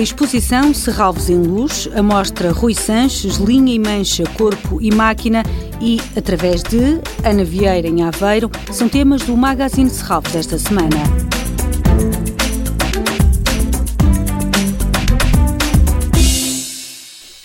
exposição Serralves em Luz, a mostra Rui Sanches, Linha e Mancha, Corpo e Máquina e Através de Ana Vieira em Aveiro são temas do Magazine Serralves desta semana.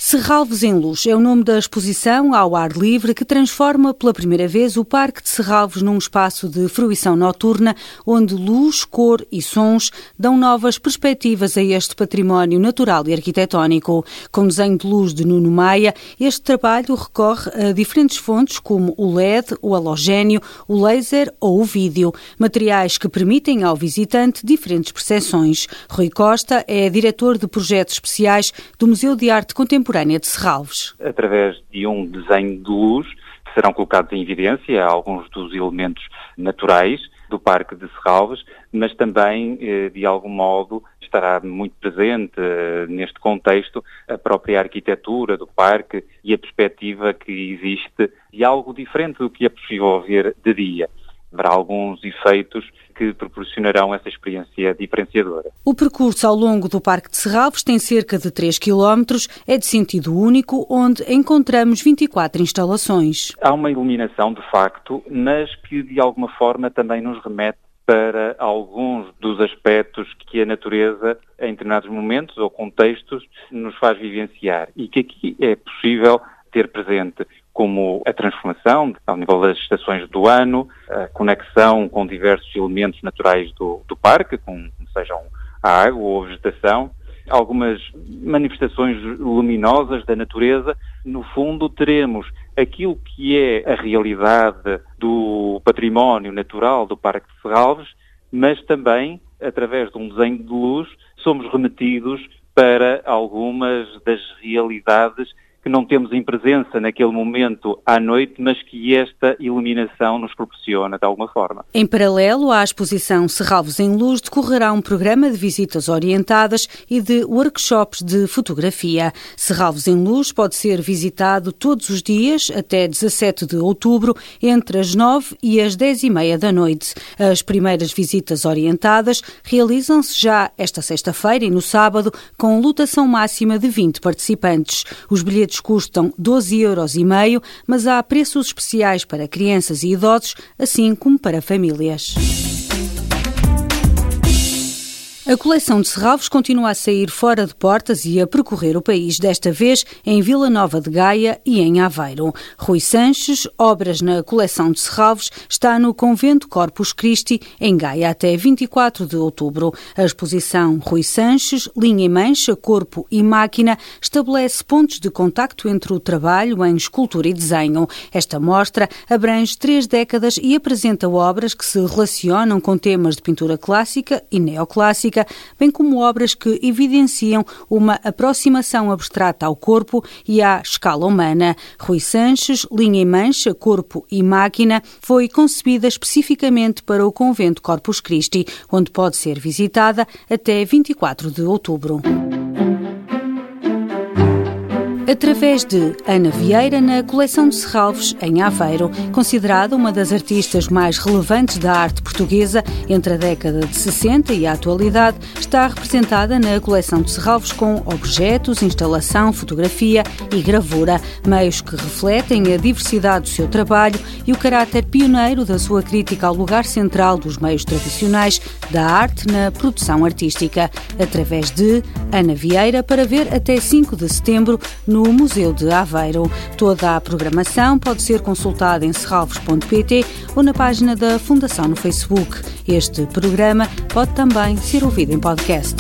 Serralves em Luz é o nome da exposição ao ar livre que transforma pela primeira vez o Parque de Serralves num espaço de fruição noturna onde luz, cor e sons dão novas perspectivas a este património natural e arquitetónico. Com desenho de luz de Nuno Maia, este trabalho recorre a diferentes fontes como o LED, o halogénio, o laser ou o vídeo, materiais que permitem ao visitante diferentes percepções. Rui Costa é diretor de projetos especiais do Museu de Arte Contemporânea de Serralves. Através de um desenho de luz, serão colocados em evidência alguns dos elementos naturais do Parque de Serralves, mas também, eh, de algum modo, estará muito presente eh, neste contexto a própria arquitetura do parque e a perspectiva que existe de algo diferente do que é possível ver de dia haverá alguns efeitos que proporcionarão essa experiência diferenciadora. O percurso ao longo do Parque de Serralves tem cerca de 3 km, é de sentido único, onde encontramos 24 instalações. Há uma iluminação, de facto, mas que de alguma forma também nos remete para alguns dos aspectos que a natureza, em determinados momentos ou contextos, nos faz vivenciar e que aqui é possível ter presente como a transformação ao nível das estações do ano, a conexão com diversos elementos naturais do, do parque, como sejam a água ou a vegetação, algumas manifestações luminosas da natureza. No fundo, teremos aquilo que é a realidade do património natural do Parque de Serralves, mas também, através de um desenho de luz, somos remetidos para algumas das realidades que não temos em presença naquele momento à noite, mas que esta iluminação nos proporciona de alguma forma. Em paralelo à exposição Serralvos em Luz, decorrerá um programa de visitas orientadas e de workshops de fotografia. Serralvos em Luz pode ser visitado todos os dias até 17 de outubro, entre as 9 e as 10 e meia da noite. As primeiras visitas orientadas realizam-se já esta sexta-feira e no sábado, com lotação máxima de 20 participantes. Os bilhetes bilhetes custam 12,5 euros, mas há preços especiais para crianças e idosos, assim como para famílias. A coleção de Serralvos continua a sair fora de portas e a percorrer o país, desta vez em Vila Nova de Gaia e em Aveiro. Rui Sanches, obras na coleção de Serralvos, está no Convento Corpus Christi, em Gaia, até 24 de outubro. A exposição Rui Sanches, Linha e Mancha, Corpo e Máquina, estabelece pontos de contacto entre o trabalho em escultura e desenho. Esta mostra abrange três décadas e apresenta obras que se relacionam com temas de pintura clássica e neoclássica bem como obras que evidenciam uma aproximação abstrata ao corpo e à escala humana. Rui Sanches, Linha e Mancha, Corpo e Máquina, foi concebida especificamente para o Convento Corpus Christi, onde pode ser visitada até 24 de outubro através de Ana Vieira na coleção de Serralves, em Aveiro, considerada uma das artistas mais relevantes da arte portuguesa entre a década de 60 e a atualidade, está representada na coleção de Serralves com objetos, instalação, fotografia e gravura, meios que refletem a diversidade do seu trabalho e o caráter pioneiro da sua crítica ao lugar central dos meios tradicionais da arte na produção artística, através de Ana Vieira, para ver até 5 de setembro no Museu de Aveiro. Toda a programação pode ser consultada em serralvos.pt ou na página da Fundação no Facebook. Este programa pode também ser ouvido em podcast.